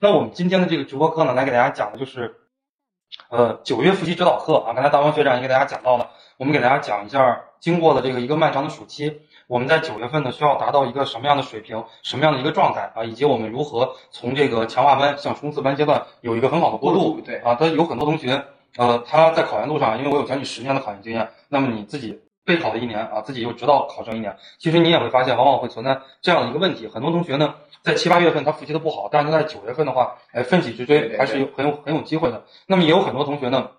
那我们今天的这个直播课呢，来给大家讲的就是，呃，九月复习指导课啊。刚才大王学长也给大家讲到了，我们给大家讲一下，经过了这个一个漫长的暑期，我们在九月份呢需要达到一个什么样的水平，什么样的一个状态啊，以及我们如何从这个强化班向冲刺班阶段有一个很好的过渡。对啊，他有很多同学，呃，他在考研路上，因为我有将近十年的考研经验，那么你自己备考了一年啊，自己又指导考生一年，其实你也会发现，往往会存在这样的一个问题，很多同学呢。在七八月份他复习的不好，但是他在九月份的话，哎，奋起直追还是有很有很有机会的。那么也有很多同学呢，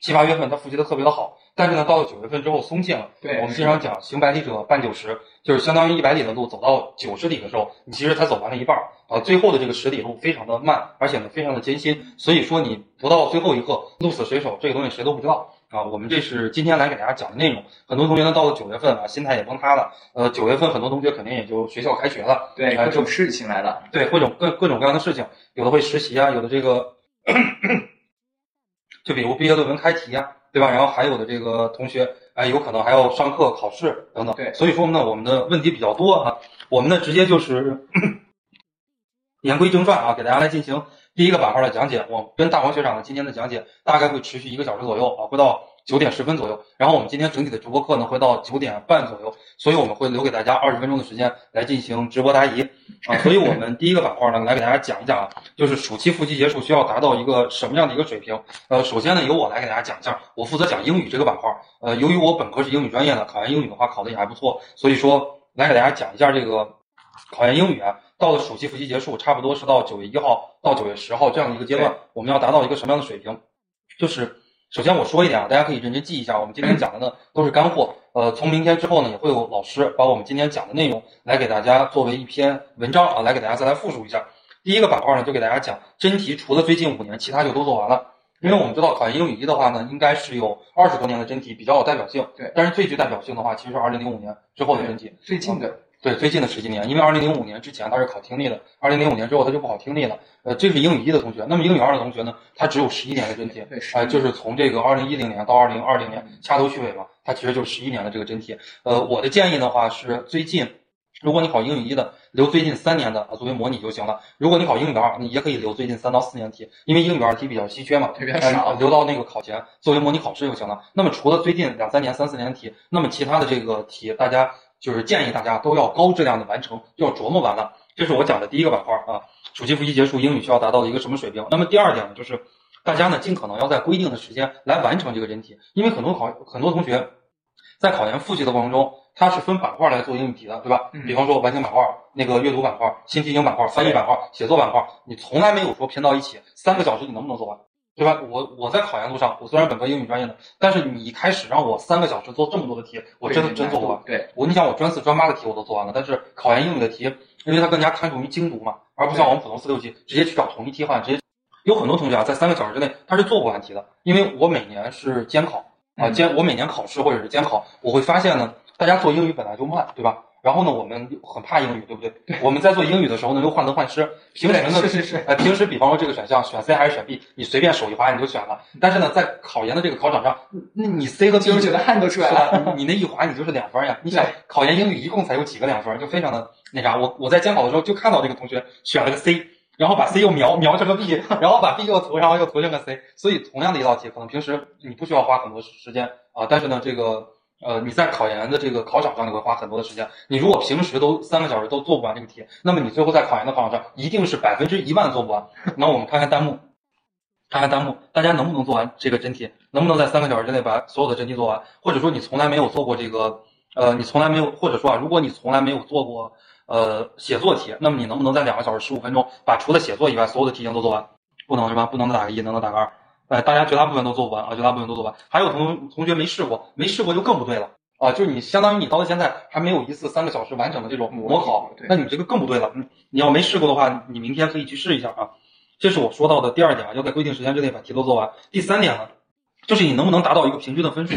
七八月份他复习的特别的好，但是呢，到了九月份之后松懈了。对我们经常讲行百里者半九十，就是相当于一百里的路走到九十里的时候，你其实才走完了一半儿啊，最后的这个十里路非常的慢，而且呢非常的艰辛，所以说你不到最后一刻鹿死谁手，这个东西谁都不知道。啊，我们这是今天来给大家讲的内容。很多同学呢，到了九月份啊，心态也崩塌了。呃，九月份很多同学肯定也就学校开学了，对，哎各种事情来了。对，各种各各种各样的事情，有的会实习啊，有的这个，就比如毕业论文开题啊，对吧？然后还有的这个同学，哎，有可能还要上课、考试等等。对所以说呢，我们的问题比较多啊。我们呢，直接就是 言归正传啊，给大家来进行第一个板块的讲解。我跟大王学长呢今天的讲解大概会持续一个小时左右啊，会到九点十分左右。然后我们今天整体的直播课呢，会到九点半左右，所以我们会留给大家二十分钟的时间来进行直播答疑啊。所以我们第一个板块呢，来给大家讲一讲啊，就是暑期复习结束需要达到一个什么样的一个水平。呃，首先呢，由我来给大家讲一下，我负责讲英语这个板块。呃，由于我本科是英语专业的，考研英语的话考的也还不错，所以说来给大家讲一下这个考研英语啊。到了暑期复习结束，差不多是到九月一号到九月十号这样的一个阶段，我们要达到一个什么样的水平？就是首先我说一点啊，大家可以认真记一下，我们今天讲的呢都是干货。呃，从明天之后呢，也会有老师把我们今天讲的内容来给大家作为一篇文章啊，来给大家再来复述一下。第一个板块呢，就给大家讲真题，除了最近五年，其他就都做完了。因为我们知道考研英语一的话呢，应该是有二十多年的真题比较有代表性，对但是最具代表性的话，其实是二零零五年之后的真题。最近的，对，最近的十几年，因为二零零五年之前他是考听力的，二零零五年之后他就不考听力了。呃，这是英语一的同学，那么英语二的同学呢，他只有十一年的真题，对，哎、就是从这个二零一零年到二零二零年掐头去尾嘛，他其实就是十一年的这个真题。呃，我的建议的话是最近，如果你考英语一的，留最近三年的啊作为模拟就行了。如果你考英语二，你也可以留最近三到四年题，因为英语二题比较稀缺嘛，特别少呃留到那个考前作为模拟考试就行了。那么除了最近两三年、三四年题，那么其他的这个题，大家就是建议大家都要高质量的完成，要琢磨完了。这是我讲的第一个板块啊，暑期复习结束，英语需要达到一个什么水平？那么第二点呢，就是大家呢尽可能要在规定的时间来完成这个真题，因为很多考很多同学在考研复习的过程中，他是分板块来做英语题的，对吧？嗯比方说完形板块、那个阅读板块、新题型板块、翻译板块、写作板块，你从来没有说拼到一起，三个小时你能不能做完？对吧？我我在考研路上，我虽然本科英语专业的，但是你一开始让我三个小时做这么多的题，我真的真做不完。对，我你想我专四专八的题我都做完了，但是考研英语的题，因为它更加看重于精读嘛，而不像我们普通四六级直接去找同一替换，直接有很多同学啊在三个小时之内他是做不完题的，因为我每年是监考啊嗯监我每年考试或者是监考，我会发现呢，大家做英语本来就慢，对吧？然后呢，我们很怕英语，对不对？我们在做英语的时候呢，又患得患失。平时呢，是是是，呃，平时比方说这个选项选 C 还是选 B，你随便手一划你就选了。但是呢，在考研的这个考场上，那你 C 和 B 汗都出来了。你 你那一划你就是两分呀。你想考研英语一共才有几个两分，就非常的那啥。我我在监考的时候就看到这个同学选了个 C，然后把 C 又描描 成个 B，然后把 B 又涂上，又涂成个 C。所以同样的一道题，可能平时你不需要花很多时间啊，但是呢，这个呃你在考研的这个考场上你会花很多的时间。你如果平时都三个小时都做不完这个题，那么你最后在考研的考场上一定是百分之一万做不完。那我们看看弹幕。看看弹幕，大家能不能做完这个真题？能不能在三个小时之内把所有的真题做完？或者说你从来没有做过这个，呃，你从来没有，或者说啊，如果你从来没有做过呃写作题，那么你能不能在两个小时十五分钟把除了写作以外所有的题型都做完？不能是吧？不能的打个一，能的打个二。哎，大家绝大部分都做不完啊，绝大部分都做不完。还有同同学没试过，没试过就更不对了啊！就是你相当于你到了现在还没有一次三个小时完整的这种模考，那你这个更不对了。嗯，你要没试过的话，你明天可以去试一下啊。这是我说到的第二点啊，要在规定时间之内把题都做完。第三点呢，就是你能不能达到一个平均的分数。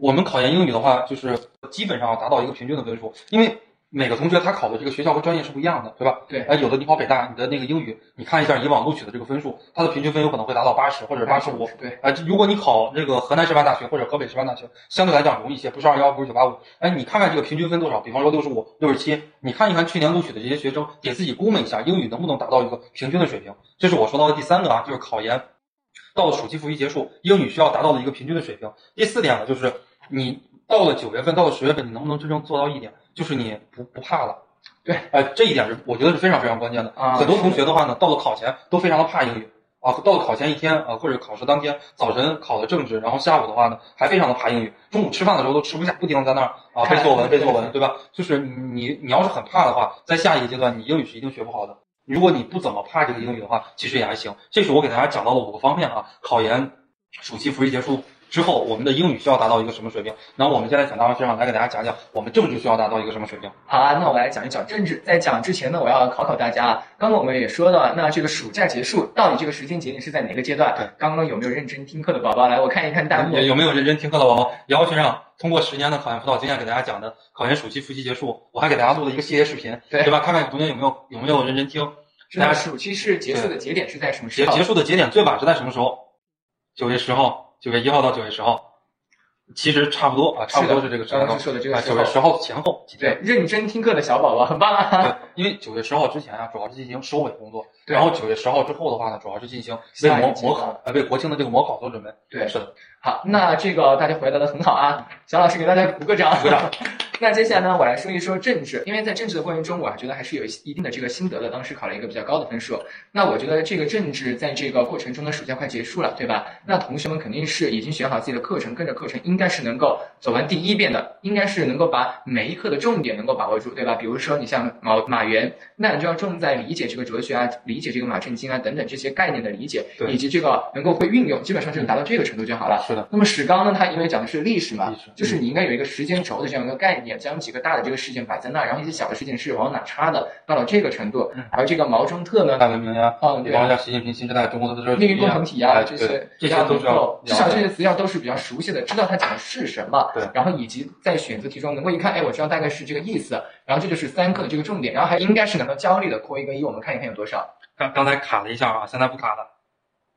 我们考研英语的话，就是基本上要达到一个平均的分数，因为每个同学他考的这个学校和专业是不一样的，对吧？对哎，有的你考北大，你的那个英语，你看一下以往录取的这个分数，它的平均分有可能会达到八十或者八十五。对，哎，如果你考这个河南师范大学或者河北师范大学，相对来讲容易一些，不是二幺，不是九八五。哎，你看看这个平均分多少？比方说六十五、六十七，你看一看去年录取的这些学生，给自己估摸一下英语能不能达到一个平均的水平。这是我说到的第三个啊，就是考研到了暑期复习结束，英语需要达到的一个平均的水平。第四点呢，就是你到了九月份，到了十月份，你能不能真正做到一点，就是你不不怕了。对，哎，这一点是我觉得是非常非常关键的。啊很多同学的话呢，到了考前都非常的怕英语啊，到了考前一天啊，或者考试当天早晨考的政治，然后下午的话呢，还非常的怕英语。中午吃饭的时候都吃不下，不停的在那儿啊背作文背作文，对吧？就是你你要是很怕的话，在下一个阶段你英语是一定学不好的。如果你不怎么怕这个英语的话，其实也还行。这是我给大家讲到的五个方面啊。考研暑期复习结束之后，我们的英语需要达到一个什么水平？然后我们现在请大王学长来给大家讲讲，我们政治需要达到一个什么水平？好啊，那我来讲一讲政治。在讲之前呢，我要考考大家啊。刚刚我们也说了，那这个暑假结束，到底这个时间节点是在哪个阶段？对刚刚有没有认真听课的宝宝？来，我看一看弹幕。有有没有认真听课的宝宝？姚学长通过十年的考研辅导经验给大家讲的考研暑期复习结束，我还给大家录了一个系列视频，对对吧？看看同学有没有有没有认真听。是的，暑期是结束的节点是在什么时候？结结束的节点最晚是在什么时候？九月十号，九月一号到九月十号，其实差不多啊，差不多是这个时间刚刚。说的这个啊，九月十号前后几对天。，认真听课的小宝宝很棒啊！对，因为九月十号之前啊，主要是进行收尾工作，然后九月十号之后的话呢，主要是进行为模模考，呃，为国庆的这个模考做准备。对是的，好，那这个大家回答的很好啊，小老师给大家鼓个掌。鼓掌。那接下来呢，我来说一说政治，因为在政治的过程中，我还觉得还是有一定的这个心得的。当时考了一个比较高的分数。那我觉得这个政治在这个过程中呢，暑假快结束了，对吧？那同学们肯定是已经选好自己的课程，跟着课程应该是能够走完第一遍的，应该是能够把每一课的重点能够把握住，对吧？比如说你像马马原，那你就要重在理解这个哲学啊，理解这个马正经啊等等这些概念的理解，以及这个能够会运用，基本上就是达到这个程度就好了。是的，那么史纲呢，它因为讲的是历史嘛史，就是你应该有一个时间轴的这样一个概念，将几个大的这个事件摆在那，然后一些小的事情是往哪插的，到了这个程度嗯。而这个毛中特呢，大文明呀，嗯，对包括像习近平新时代中国的这命运共同体啊，这些这些都是要，至少这些词要都是比较熟悉的，知道它讲的是什么。对然后以及在选择题中能够一看，哎，我知道大概是这个意思。然后这就是三课的这个重点，然后还应该是能够焦虑的，扣一个一，我们看一看有多少。刚刚才卡了一下啊，现在不卡了。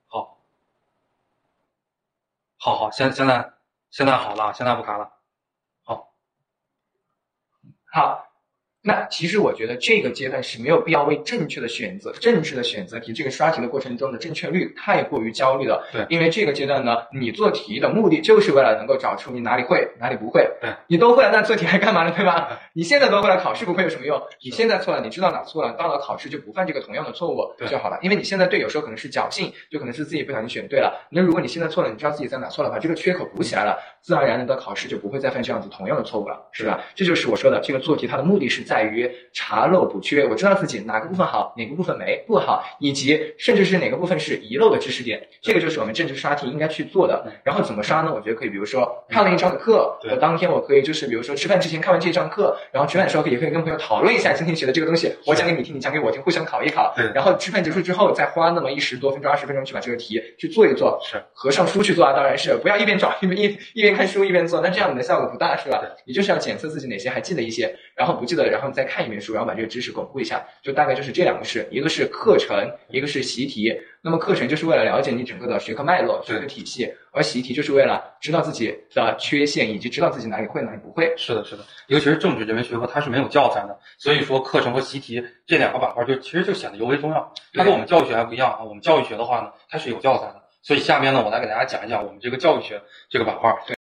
好，好好，现现在现在好了，现在不卡了。好，那其实我觉得这个阶段是没有必要为正确的选择、政治的选择题这个刷题的过程中的正确率太过于焦虑了。对因为这个阶段呢，你做题的目的就是为了能够找出你哪里会、哪里不会。对，你都会了，那做题还干嘛呢？对吧？你现在都会了，考试不会有什么用？你现在错了，你知道哪错了，到了考试就不犯这个同样的错误就好了。因为你现在对，有时候可能是侥幸，就可能是自己不小心选对了。那如果你现在错了，你知道自己在哪错了，把这个缺口补起来了，自然而然的到考试就不会再犯这样子同样的错误了，是吧？这就是我说的，这个做题它的目的是在于查漏补缺。我知道自己哪个部分好，哪个部分没不好，以及甚至是哪个部分是遗漏的知识点，这个就是我们政治刷题应该去做的。然后怎么刷呢？我觉得可以，比如说看了一章的课，我当天我可以就是比如说吃饭之前看完这一章课，然后吃饭的时候也可以跟朋友讨论一下今天学的这个东西，我讲给你听，你讲给我听，互相考一考对。然后吃饭结束之后，再花那么一十多分钟、二十分钟去把这个题去做一做，是合上书去做啊，当然是不要一边找一边一一边看书一边做，那这样你的效果不大，是吧对？你就是要检测自己哪些还记得一些，然后不记得，然后再看一遍书，然后把这个知识巩固一下，就大概就是这两个事，一个是课程，一个是习题。那么课程就是为了了解你整个的学科脉络、学科体系，而习题就是为了知道自己的缺陷，以及知道自己哪里会哪里不会。是的，是的，尤其是政治这门学科，它是没有教材的，所以说课程和习题这两个板块就其实就显得尤为重要。它跟我们教育学还不一样啊，我们教育学的话呢，它是有教材的，所以下面呢，我来给大家讲一讲我们这个教育学这个板块。